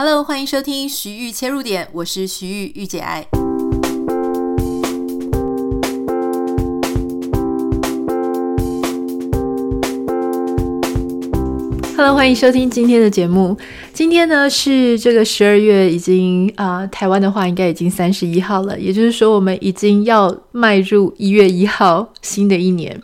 Hello，欢迎收听徐玉切入点，我是徐玉玉姐爱。Hello，欢迎收听今天的节目。今天呢是这个十二月，已经啊、台湾的话应该已经三十一号了，也就是说我们已经要迈入一月一号新的一年。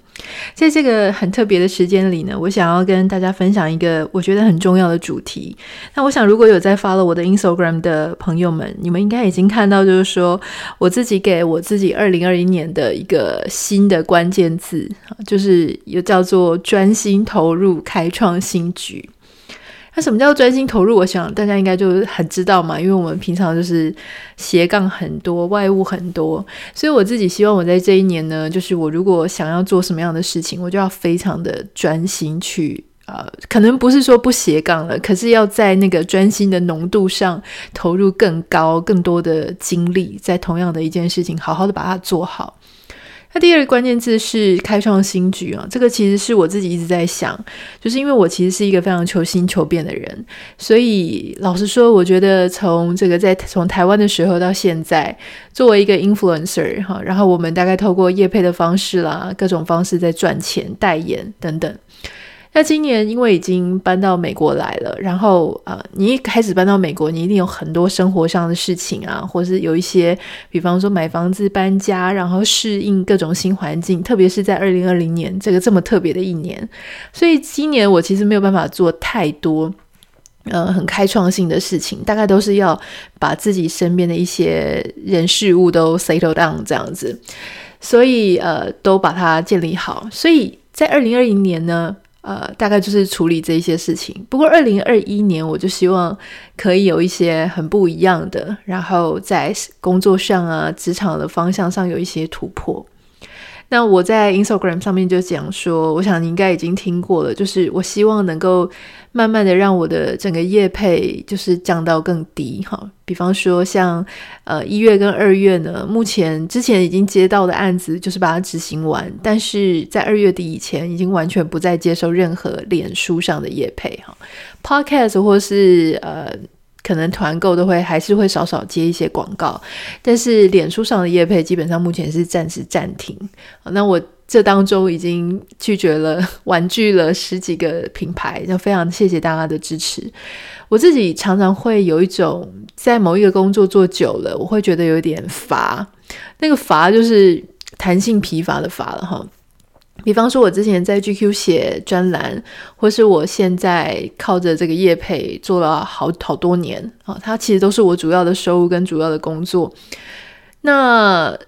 在这个很特别的时间里呢，我想要跟大家分享一个我觉得很重要的主题。那我想，如果有在发了我的 Instagram 的朋友们，你们应该已经看到，就是说我自己给我自己二零二一年的一个新的关键字，就是又叫做专心投入，开创新局。那什么叫专心投入？我想大家应该就很知道嘛，因为我们平常就是斜杠很多，外务很多，所以我自己希望我在这一年呢，就是我如果想要做什么样的事情，我就要非常的专心去，呃，可能不是说不斜杠了，可是要在那个专心的浓度上投入更高、更多的精力，在同样的一件事情，好好的把它做好。那第二个关键字是开创新局啊，这个其实是我自己一直在想，就是因为我其实是一个非常求新求变的人，所以老实说，我觉得从这个在从台湾的时候到现在，作为一个 influencer 哈，然后我们大概透过业配的方式啦，各种方式在赚钱、代言等等。那今年因为已经搬到美国来了，然后呃，你一开始搬到美国，你一定有很多生活上的事情啊，或是有一些，比方说买房子、搬家，然后适应各种新环境，特别是在二零二零年这个这么特别的一年，所以今年我其实没有办法做太多呃很开创性的事情，大概都是要把自己身边的一些人事物都 settle down 这样子，所以呃都把它建立好，所以在二零二零年呢。呃，大概就是处理这些事情。不过，二零二一年我就希望可以有一些很不一样的，然后在工作上啊、职场的方向上有一些突破。那我在 Instagram 上面就讲说，我想你应该已经听过了，就是我希望能够慢慢的让我的整个业配就是降到更低哈。比方说像呃一月跟二月呢，目前之前已经接到的案子就是把它执行完，但是在二月底以前已经完全不再接受任何脸书上的业配哈，Podcast 或是呃。可能团购都会还是会少少接一些广告，但是脸书上的业配基本上目前是暂时暂停。那我这当中已经拒绝了、婉拒了十几个品牌，就非常谢谢大家的支持。我自己常常会有一种在某一个工作做久了，我会觉得有点乏，那个乏就是弹性疲乏的乏了哈。比方说，我之前在 GQ 写专栏，或是我现在靠着这个业配做了好好多年啊，它其实都是我主要的收入跟主要的工作。那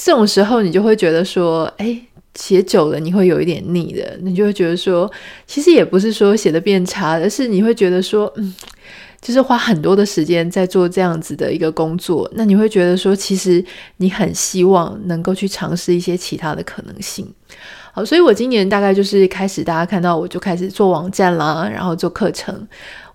这种时候，你就会觉得说，哎，写久了你会有一点腻的，你就会觉得说，其实也不是说写的变差，而是你会觉得说，嗯。就是花很多的时间在做这样子的一个工作，那你会觉得说，其实你很希望能够去尝试一些其他的可能性。好，所以我今年大概就是开始，大家看到我就开始做网站啦，然后做课程。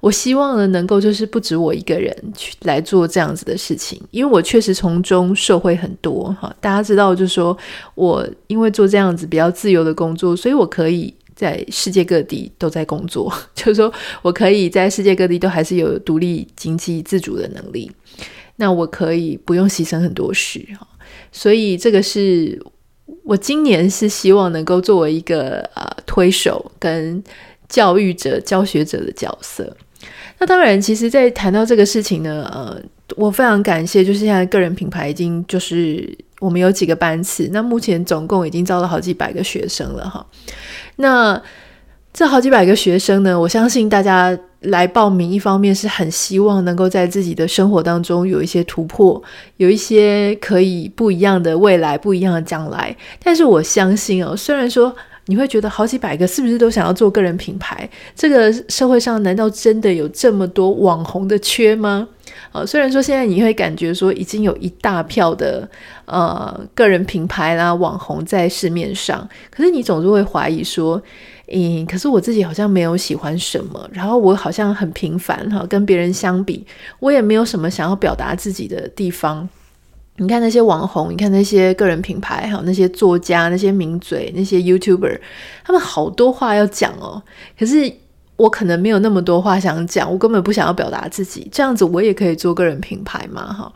我希望呢，能够就是不止我一个人去来做这样子的事情，因为我确实从中受惠很多哈。大家知道，就是说我因为做这样子比较自由的工作，所以我可以。在世界各地都在工作，就是说我可以在世界各地都还是有独立经济自主的能力。那我可以不用牺牲很多事，所以这个是我今年是希望能够作为一个呃推手跟教育者、教学者的角色。那当然，其实，在谈到这个事情呢，呃，我非常感谢，就是现在个人品牌已经就是我们有几个班次，那目前总共已经招了好几百个学生了哈。那这好几百个学生呢，我相信大家来报名，一方面是很希望能够在自己的生活当中有一些突破，有一些可以不一样的未来，不一样的将来。但是我相信哦，虽然说你会觉得好几百个是不是都想要做个人品牌，这个社会上难道真的有这么多网红的缺吗？呃，虽然说现在你会感觉说已经有一大票的呃个人品牌啦、网红在市面上，可是你总是会怀疑说，嗯，可是我自己好像没有喜欢什么，然后我好像很平凡哈，跟别人相比，我也没有什么想要表达自己的地方。你看那些网红，你看那些个人品牌，还有那些作家、那些名嘴、那些 YouTuber，他们好多话要讲哦，可是。我可能没有那么多话想讲，我根本不想要表达自己，这样子我也可以做个人品牌嘛，哈，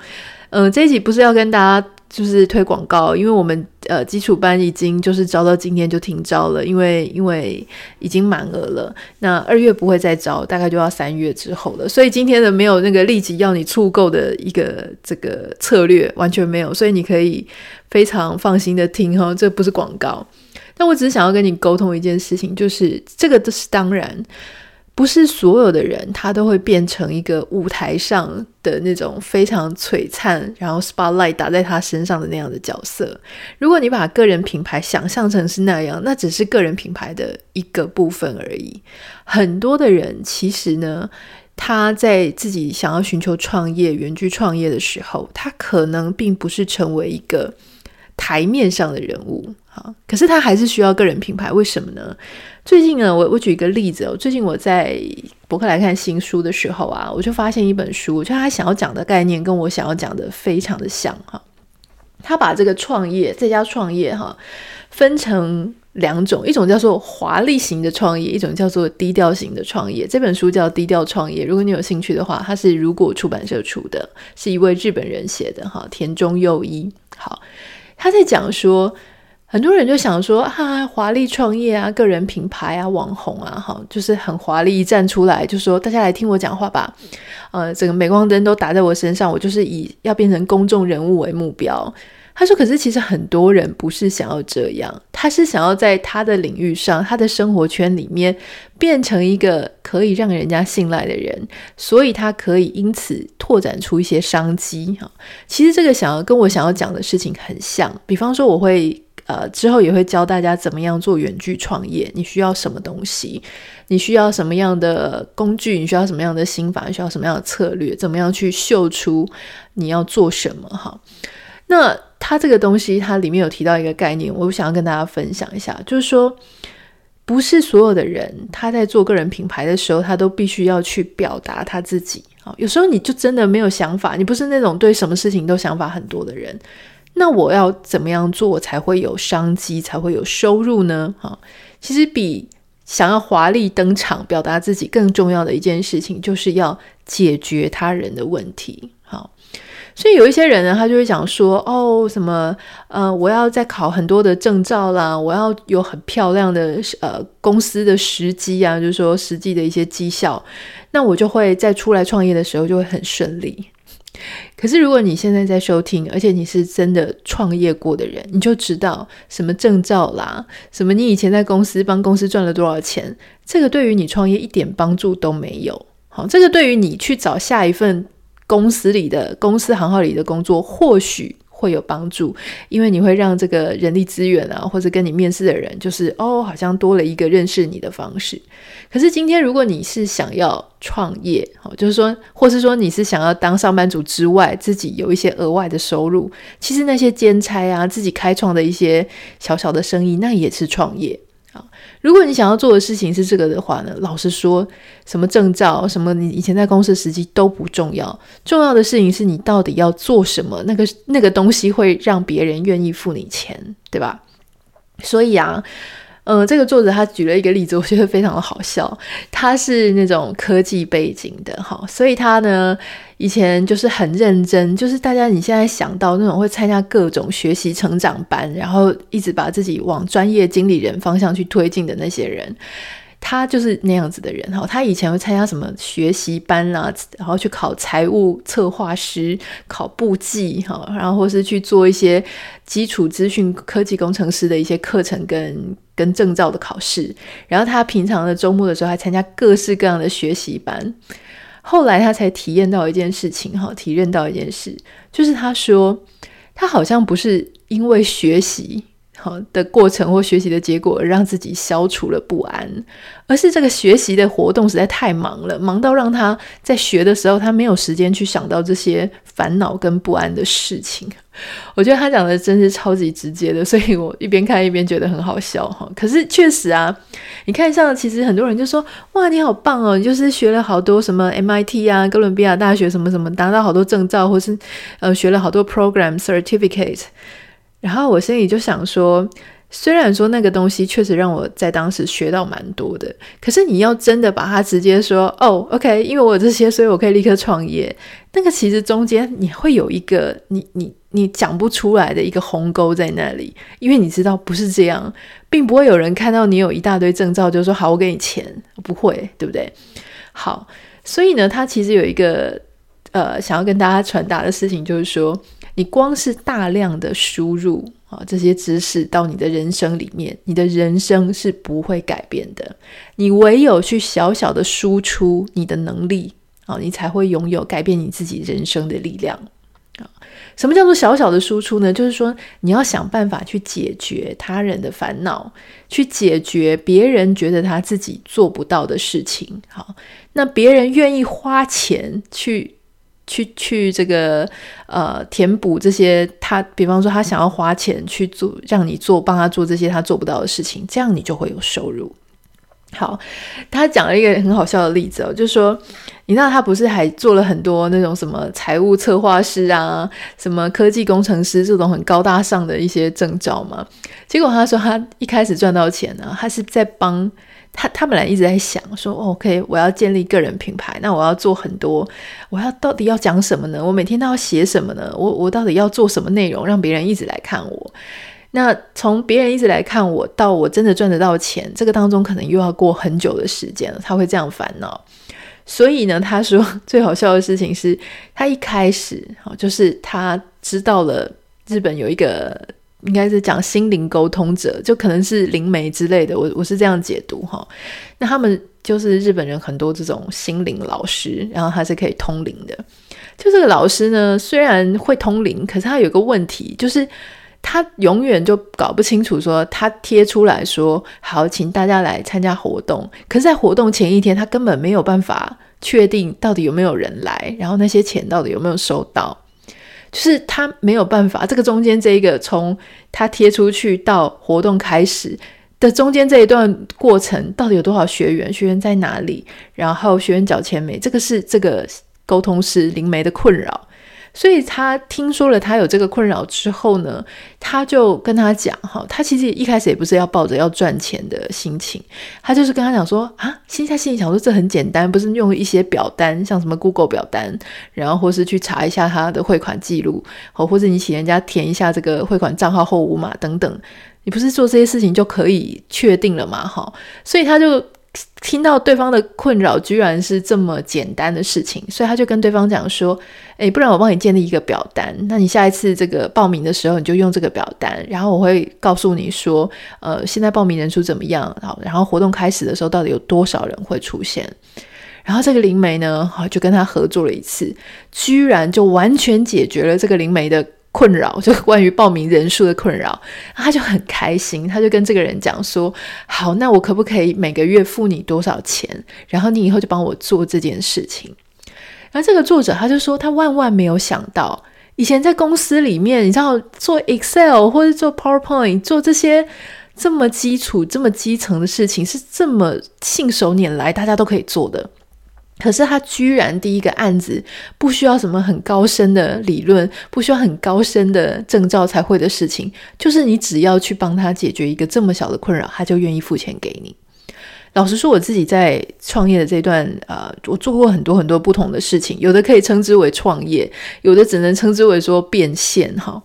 嗯，这一集不是要跟大家就是推广告，因为我们呃基础班已经就是招到今天就停招了，因为因为已经满额了，那二月不会再招，大概就要三月之后了，所以今天的没有那个立即要你促购的一个这个策略完全没有，所以你可以非常放心的听哈，这不是广告。但我只是想要跟你沟通一件事情，就是这个都是当然，不是所有的人他都会变成一个舞台上的那种非常璀璨，然后 spotlight 打在他身上的那样的角色。如果你把个人品牌想象成是那样，那只是个人品牌的一个部分而已。很多的人其实呢，他在自己想要寻求创业、远距创业的时候，他可能并不是成为一个台面上的人物。可是他还是需要个人品牌，为什么呢？最近呢，我我举一个例子哦。最近我在博客来看新书的时候啊，我就发现一本书，我觉得他想要讲的概念跟我想要讲的非常的像哈。他把这个创业在家创业哈分成两种，一种叫做华丽型的创业，一种叫做低调型的创业。这本书叫《低调创业》，如果你有兴趣的话，它是如果出版社出的，是一位日本人写的哈，田中佑一。好，他在讲说。很多人就想说啊，华丽创业啊，个人品牌啊，网红啊，哈，就是很华丽一站出来，就说大家来听我讲话吧，呃，整个镁光灯都打在我身上，我就是以要变成公众人物为目标。他说，可是其实很多人不是想要这样，他是想要在他的领域上，他的生活圈里面变成一个可以让人家信赖的人，所以他可以因此拓展出一些商机哈。其实这个想要跟我想要讲的事情很像，比方说我会。呃，之后也会教大家怎么样做远距创业。你需要什么东西？你需要什么样的工具？你需要什么样的心法？你需要什么样的策略？怎么样去秀出你要做什么？哈，那它这个东西，它里面有提到一个概念，我想要跟大家分享一下，就是说，不是所有的人他在做个人品牌的时候，他都必须要去表达他自己。有时候你就真的没有想法，你不是那种对什么事情都想法很多的人。那我要怎么样做才会有商机，才会有收入呢？哈，其实比想要华丽登场、表达自己更重要的一件事情，就是要解决他人的问题。好，所以有一些人呢，他就会讲说：“哦，什么呃，我要再考很多的证照啦，我要有很漂亮的呃公司的时机啊，就是说实际的一些绩效，那我就会在出来创业的时候就会很顺利。”可是，如果你现在在收听，而且你是真的创业过的人，你就知道什么证照啦，什么你以前在公司帮公司赚了多少钱，这个对于你创业一点帮助都没有。好，这个对于你去找下一份公司里的公司行号里的工作，或许。会有帮助，因为你会让这个人力资源啊，或者跟你面试的人，就是哦，好像多了一个认识你的方式。可是今天，如果你是想要创业，哦，就是说，或是说你是想要当上班族之外，自己有一些额外的收入，其实那些兼差啊，自己开创的一些小小的生意，那也是创业。如果你想要做的事情是这个的话呢，老实说，什么证照，什么你以前在公司实际都不重要，重要的事情是你到底要做什么，那个那个东西会让别人愿意付你钱，对吧？所以啊。嗯，这个作者他举了一个例子，我觉得非常的好笑。他是那种科技背景的，哈，所以他呢以前就是很认真，就是大家你现在想到那种会参加各种学习成长班，然后一直把自己往专业经理人方向去推进的那些人。他就是那样子的人哈，他以前会参加什么学习班啊，然后去考财务策划师、考簿记哈，然后或是去做一些基础资讯科技工程师的一些课程跟跟证照的考试。然后他平常的周末的时候还参加各式各样的学习班。后来他才体验到一件事情哈，体验到一件事，就是他说他好像不是因为学习。好的过程或学习的结果，让自己消除了不安，而是这个学习的活动实在太忙了，忙到让他在学的时候，他没有时间去想到这些烦恼跟不安的事情。我觉得他讲的真是超级直接的，所以我一边看一边觉得很好笑哈。可是确实啊，你看像其实很多人就说，哇，你好棒哦，你就是学了好多什么 MIT 啊、哥伦比亚大学什么什么，拿到好多证照，或是呃学了好多 program certificate。然后我心里就想说，虽然说那个东西确实让我在当时学到蛮多的，可是你要真的把它直接说哦，OK，因为我有这些，所以我可以立刻创业。那个其实中间你会有一个你你你讲不出来的一个鸿沟在那里，因为你知道不是这样，并不会有人看到你有一大堆证照就说好，我给你钱，不会，对不对？好，所以呢，他其实有一个呃想要跟大家传达的事情，就是说你光是大量的输入。啊，这些知识到你的人生里面，你的人生是不会改变的。你唯有去小小的输出你的能力，啊，你才会拥有改变你自己人生的力量。啊，什么叫做小小的输出呢？就是说你要想办法去解决他人的烦恼，去解决别人觉得他自己做不到的事情。好，那别人愿意花钱去。去去这个呃填补这些他，比方说他想要花钱去做，让你做帮他做这些他做不到的事情，这样你就会有收入。好，他讲了一个很好笑的例子哦，就是说，你知道他不是还做了很多那种什么财务策划师啊，什么科技工程师这种很高大上的一些证照吗？结果他说他一开始赚到钱呢，他是在帮。他他本来一直在想说，OK，我要建立个人品牌，那我要做很多，我要到底要讲什么呢？我每天都要写什么呢？我我到底要做什么内容，让别人一直来看我？那从别人一直来看我到我真的赚得到钱，这个当中可能又要过很久的时间了。他会这样烦恼，所以呢，他说最好笑的事情是他一开始就是他知道了日本有一个。应该是讲心灵沟通者，就可能是灵媒之类的。我我是这样解读哈。那他们就是日本人很多这种心灵老师，然后他是可以通灵的。就这个老师呢，虽然会通灵，可是他有个问题，就是他永远就搞不清楚说他贴出来说好，请大家来参加活动，可是，在活动前一天，他根本没有办法确定到底有没有人来，然后那些钱到底有没有收到。就是他没有办法，这个中间这一个从他贴出去到活动开始的中间这一段过程，到底有多少学员？学员在哪里？然后学员缴钱没？这个是这个沟通师灵媒的困扰。所以他听说了他有这个困扰之后呢，他就跟他讲哈，他其实一开始也不是要抱着要赚钱的心情，他就是跟他讲说啊，心下心里想说这很简单，不是用一些表单，像什么 Google 表单，然后或是去查一下他的汇款记录，哦或者你请人家填一下这个汇款账号后五码等等，你不是做这些事情就可以确定了吗？哈，所以他就。听到对方的困扰居然是这么简单的事情，所以他就跟对方讲说：“诶，不然我帮你建立一个表单，那你下一次这个报名的时候你就用这个表单，然后我会告诉你说，呃，现在报名人数怎么样？好，然后活动开始的时候到底有多少人会出现？然后这个灵媒呢，好，就跟他合作了一次，居然就完全解决了这个灵媒的。”困扰就关于报名人数的困扰，他就很开心，他就跟这个人讲说：“好，那我可不可以每个月付你多少钱？然后你以后就帮我做这件事情。”然后这个作者他就说，他万万没有想到，以前在公司里面，你知道做 Excel 或者做 PowerPoint 做这些这么基础、这么基层的事情，是这么信手拈来，大家都可以做的。可是他居然第一个案子不需要什么很高深的理论，不需要很高深的证照才会的事情，就是你只要去帮他解决一个这么小的困扰，他就愿意付钱给你。老实说，我自己在创业的这段，呃，我做过很多很多不同的事情，有的可以称之为创业，有的只能称之为说变现哈。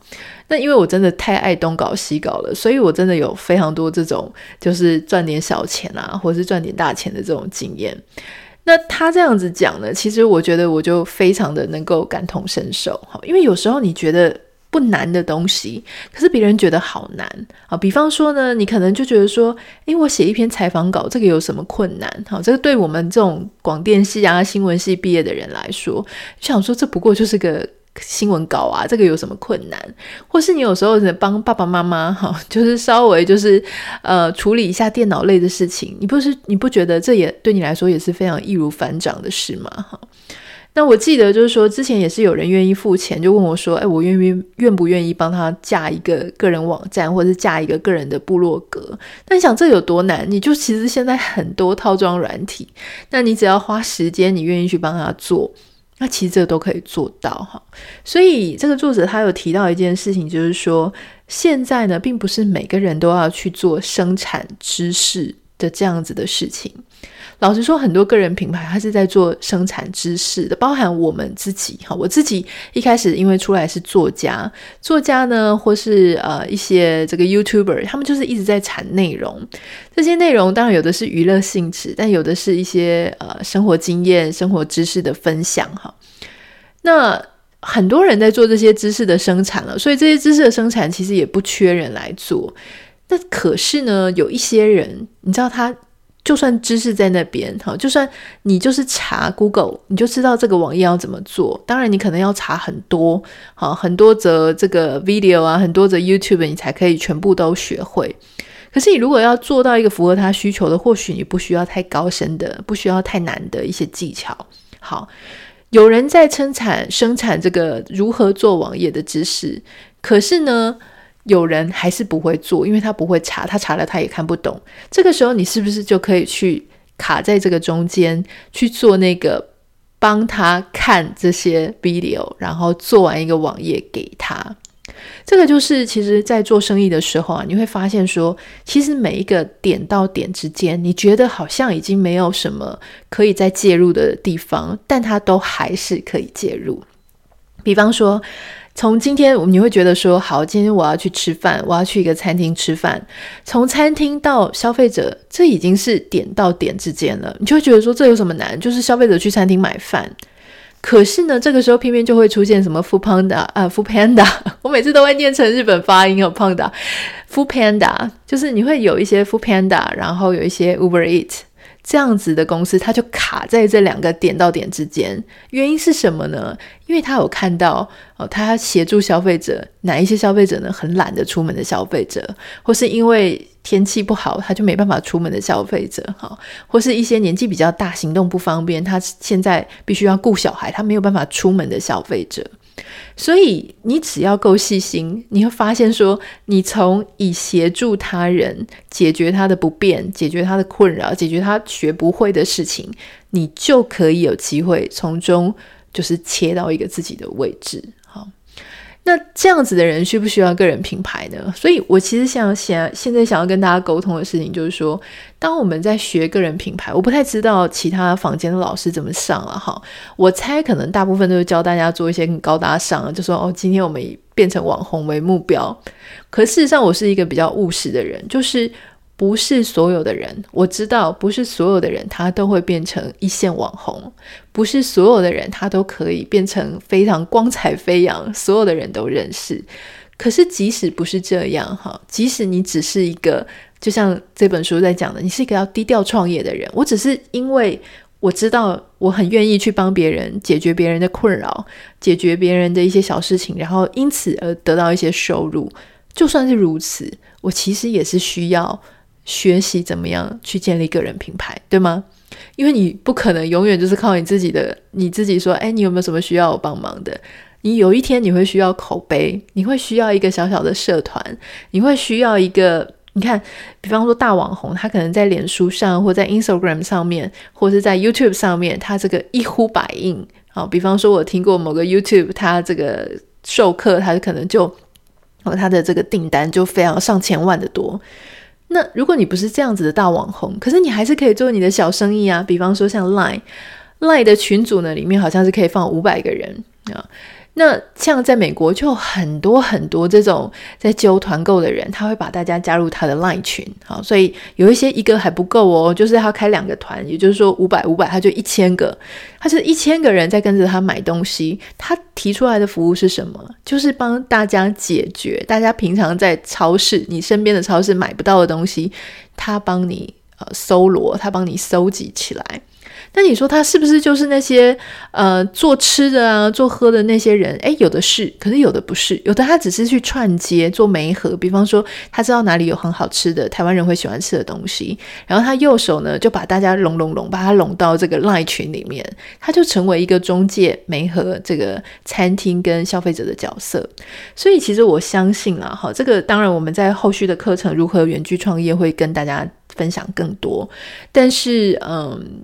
那因为我真的太爱东搞西搞了，所以我真的有非常多这种就是赚点小钱啊，或是赚点大钱的这种经验。那他这样子讲呢，其实我觉得我就非常的能够感同身受哈，因为有时候你觉得不难的东西，可是别人觉得好难啊。比方说呢，你可能就觉得说，诶，我写一篇采访稿，这个有什么困难？好，这个对我们这种广电系啊、新闻系毕业的人来说，想说这不过就是个。新闻稿啊，这个有什么困难？或是你有时候能帮爸爸妈妈哈，就是稍微就是呃处理一下电脑类的事情，你不是你不觉得这也对你来说也是非常易如反掌的事吗？哈，那我记得就是说之前也是有人愿意付钱，就问我说，哎，我愿意愿不愿意帮他架一个个人网站，或者是架一个个人的部落格？那你想这有多难？你就其实现在很多套装软体，那你只要花时间，你愿意去帮他做。那其实这都可以做到哈，所以这个作者他有提到一件事情，就是说现在呢，并不是每个人都要去做生产知识的这样子的事情。老实说，很多个人品牌它是在做生产知识的，包含我们自己哈。我自己一开始因为出来是作家，作家呢，或是呃一些这个 YouTuber，他们就是一直在产内容。这些内容当然有的是娱乐性质，但有的是一些呃生活经验、生活知识的分享哈。那很多人在做这些知识的生产了，所以这些知识的生产其实也不缺人来做。那可是呢，有一些人，你知道他。就算知识在那边，哈，就算你就是查 Google，你就知道这个网页要怎么做。当然，你可能要查很多，好，很多则这个 video 啊，很多则 YouTube，你才可以全部都学会。可是，你如果要做到一个符合他需求的，或许你不需要太高深的，不需要太难的一些技巧。好，有人在生产生产这个如何做网页的知识，可是呢，有人还是不会做，因为他不会查，他查了他也看不懂。这个时候，你是不是就可以去卡在这个中间去做那个帮他看这些 video，然后做完一个网页给他？这个就是其实，在做生意的时候啊，你会发现说，其实每一个点到点之间，你觉得好像已经没有什么可以再介入的地方，但它都还是可以介入。比方说。从今天，你会觉得说，好，今天我要去吃饭，我要去一个餐厅吃饭。从餐厅到消费者，这已经是点到点之间了。你就会觉得说，这有什么难？就是消费者去餐厅买饭。可是呢，这个时候偏偏就会出现什么 Food Panda 啊，Food Panda。我每次都会念成日本发音哦，Panda，Food Panda，就是你会有一些 Food Panda，然后有一些 Uber Eat。这样子的公司，它就卡在这两个点到点之间。原因是什么呢？因为他有看到哦，他协助消费者，哪一些消费者呢？很懒得出门的消费者，或是因为天气不好，他就没办法出门的消费者，哈，或是一些年纪比较大、行动不方便，他现在必须要顾小孩，他没有办法出门的消费者。所以，你只要够细心，你会发现说，你从以协助他人解决他的不便、解决他的困扰、解决他学不会的事情，你就可以有机会从中就是切到一个自己的位置。那这样子的人需不需要个人品牌呢？所以我其实想想，现在想要跟大家沟通的事情就是说，当我们在学个人品牌，我不太知道其他房间的老师怎么上了哈。我猜可能大部分都是教大家做一些很高大上，就说哦，今天我们以变成网红为目标。可事实上，我是一个比较务实的人，就是。不是所有的人，我知道，不是所有的人他都会变成一线网红，不是所有的人他都可以变成非常光彩飞扬，所有的人都认识。可是即使不是这样哈，即使你只是一个，就像这本书在讲的，你是一个要低调创业的人，我只是因为我知道我很愿意去帮别人解决别人的困扰，解决别人的一些小事情，然后因此而得到一些收入。就算是如此，我其实也是需要。学习怎么样去建立个人品牌，对吗？因为你不可能永远就是靠你自己的，你自己说，哎，你有没有什么需要我帮忙的？你有一天你会需要口碑，你会需要一个小小的社团，你会需要一个，你看，比方说大网红，他可能在脸书上，或在 Instagram 上面，或是在 YouTube 上面，他这个一呼百应。好，比方说我听过某个 YouTube，他这个授课，他可能就，哦，他的这个订单就非常上千万的多。那如果你不是这样子的大网红，可是你还是可以做你的小生意啊。比方说像 Line，Line 的群组呢，里面好像是可以放五百个人啊。那像在美国就很多很多这种在揪团购的人，他会把大家加入他的 Line 群，好，所以有一些一个还不够哦，就是他开两个团，也就是说五百五百，他就一千个，他是一千个人在跟着他买东西。他提出来的服务是什么？就是帮大家解决大家平常在超市、你身边的超市买不到的东西，他帮你呃搜罗，他帮你搜集起来。那你说他是不是就是那些呃做吃的啊、做喝的那些人？诶，有的是，可是有的不是。有的他只是去串接做媒合，比方说他知道哪里有很好吃的台湾人会喜欢吃的东西，然后他右手呢就把大家拢拢拢，把他拢到这个 LINE 群里面，他就成为一个中介媒合这个餐厅跟消费者的角色。所以其实我相信啊，哈，这个当然我们在后续的课程如何远距创业会跟大家分享更多，但是嗯。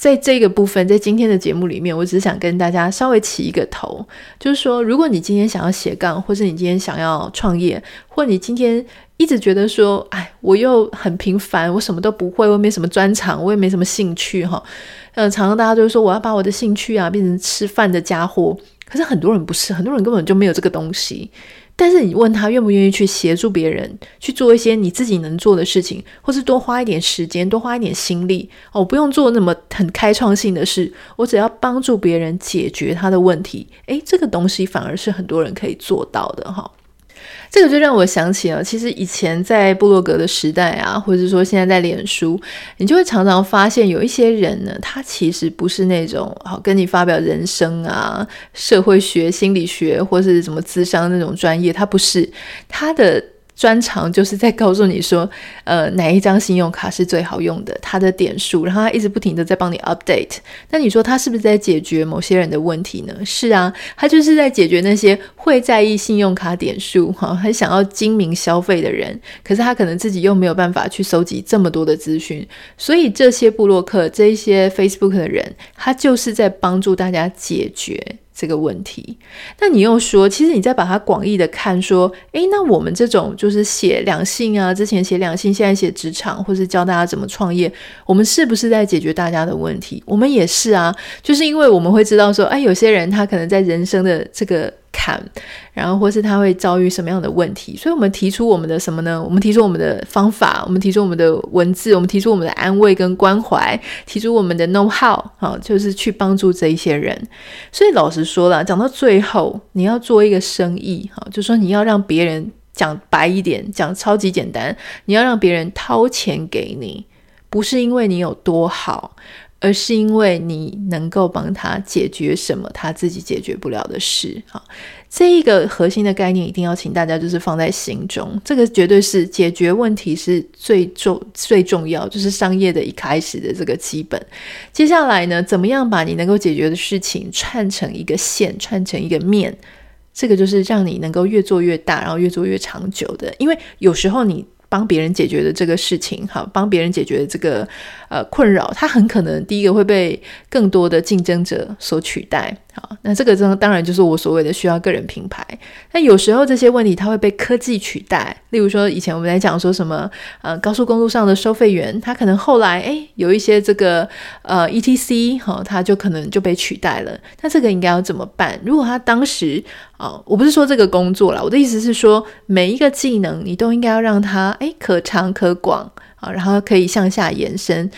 在这个部分，在今天的节目里面，我只是想跟大家稍微起一个头，就是说，如果你今天想要斜杠，或是你今天想要创业，或你今天一直觉得说，哎，我又很平凡，我什么都不会，我也没什么专长，我也没什么兴趣，哈，嗯，常常大家都说我要把我的兴趣啊变成吃饭的家伙，可是很多人不是，很多人根本就没有这个东西。但是你问他愿不愿意去协助别人去做一些你自己能做的事情，或是多花一点时间，多花一点心力哦，不用做那么很开创性的事，我只要帮助别人解决他的问题，诶，这个东西反而是很多人可以做到的哈。这个就让我想起了，其实以前在布洛格的时代啊，或者说现在在脸书，你就会常常发现有一些人呢，他其实不是那种好跟你发表人生啊、社会学、心理学或是什么智商那种专业，他不是他的。专长就是在告诉你说，呃，哪一张信用卡是最好用的，它的点数，然后他一直不停的在帮你 update。那你说他是不是在解决某些人的问题呢？是啊，他就是在解决那些会在意信用卡点数，哈，很想要精明消费的人。可是他可能自己又没有办法去收集这么多的资讯，所以这些布洛克，这一些 Facebook 的人，他就是在帮助大家解决。这个问题，那你又说，其实你在把它广义的看，说，诶，那我们这种就是写两性啊，之前写两性，现在写职场，或是教大家怎么创业，我们是不是在解决大家的问题？我们也是啊，就是因为我们会知道说，哎，有些人他可能在人生的这个。然后或是他会遭遇什么样的问题，所以我们提出我们的什么呢？我们提出我们的方法，我们提出我们的文字，我们提出我们的安慰跟关怀，提出我们的 know how，好，就是去帮助这一些人。所以老实说了，讲到最后，你要做一个生意，哈，就说你要让别人讲白一点，讲超级简单，你要让别人掏钱给你，不是因为你有多好。而是因为你能够帮他解决什么他自己解决不了的事，好，这一个核心的概念一定要请大家就是放在心中，这个绝对是解决问题是最重最重要，就是商业的一开始的这个基本。接下来呢，怎么样把你能够解决的事情串成一个线，串成一个面，这个就是让你能够越做越大，然后越做越长久的。因为有时候你。帮别人解决的这个事情，好，帮别人解决的这个呃困扰，它很可能第一个会被更多的竞争者所取代。好，那这个真当然就是我所谓的需要个人品牌。那有时候这些问题它会被科技取代，例如说以前我们在讲说什么呃高速公路上的收费员，他可能后来诶有一些这个呃 ETC 好，他就可能就被取代了。那这个应该要怎么办？如果他当时啊、我不是说这个工作啦，我的意思是说每一个技能你都应该要让它诶可长可广啊，然后可以向下延伸。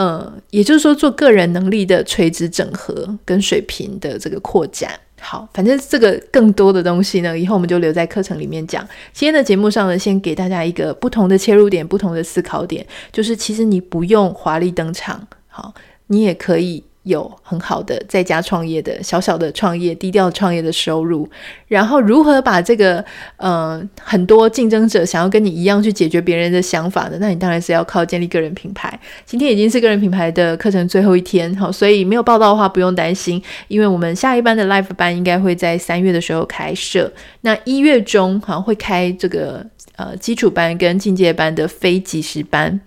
嗯，也就是说，做个人能力的垂直整合跟水平的这个扩展。好，反正这个更多的东西呢，以后我们就留在课程里面讲。今天的节目上呢，先给大家一个不同的切入点，不同的思考点，就是其实你不用华丽登场，好，你也可以。有很好的在家创业的小小的创业，低调创业的收入，然后如何把这个呃很多竞争者想要跟你一样去解决别人的想法呢？那你当然是要靠建立个人品牌。今天已经是个人品牌的课程最后一天，好，所以没有报到的话不用担心，因为我们下一班的 live 班应该会在三月的时候开设，那一月中好像会开这个呃基础班跟进阶班的非即时班。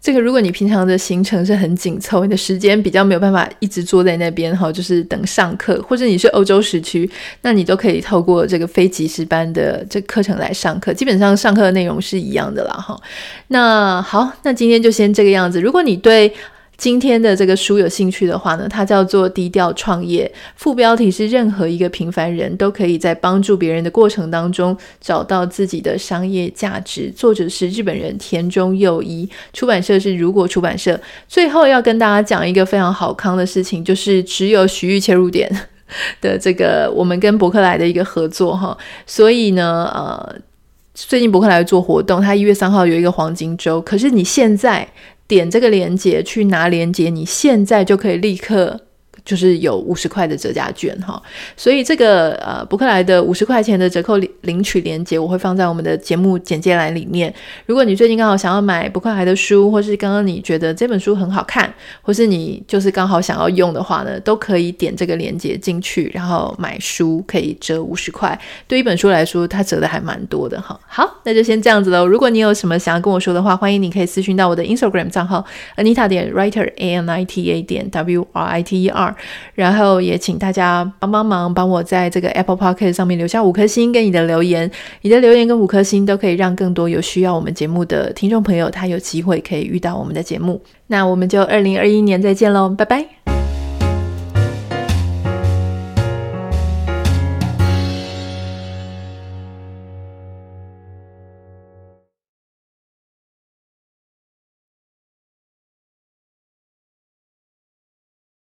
这个，如果你平常的行程是很紧凑，你的时间比较没有办法一直坐在那边哈，就是等上课，或者你是欧洲时区，那你都可以透过这个非即时班的这课程来上课，基本上上课的内容是一样的啦哈。那好，那今天就先这个样子。如果你对今天的这个书有兴趣的话呢，它叫做《低调创业》，副标题是“任何一个平凡人都可以在帮助别人的过程当中找到自己的商业价值”。作者是日本人田中佑一，出版社是如果出版社。最后要跟大家讲一个非常好康的事情，就是只有徐玉切入点 的这个我们跟伯克莱的一个合作哈，所以呢，呃，最近博客来做活动，它一月三号有一个黄金周，可是你现在。点这个链接去拿链接，你现在就可以立刻就是有五十块的折价券哈，所以这个呃博客来的五十块钱的折扣领领取链接，我会放在我们的节目简介栏里面。如果你最近刚好想要买博客来的书，或是刚刚你觉得这本书很好看，或是你就是刚好想要用的话呢，都可以点这个链接进去，然后买书可以折五十块。对一本书来说，它折的还蛮多的哈。好，那就先这样子喽。如果你有什么想要跟我说的话，欢迎你可以私讯到我的 Instagram 账号 Anita 点 Writer A N I T A 点 W R I T E R。然后也请大家帮帮忙，帮我在这个 Apple p o c k e t 上面留下五颗星跟你的留言。你的留言跟五颗星都可以让更多有需要我们节目的听众朋友，他有机会可以遇到我们的节目。那我们就二零二一年再见喽，拜拜。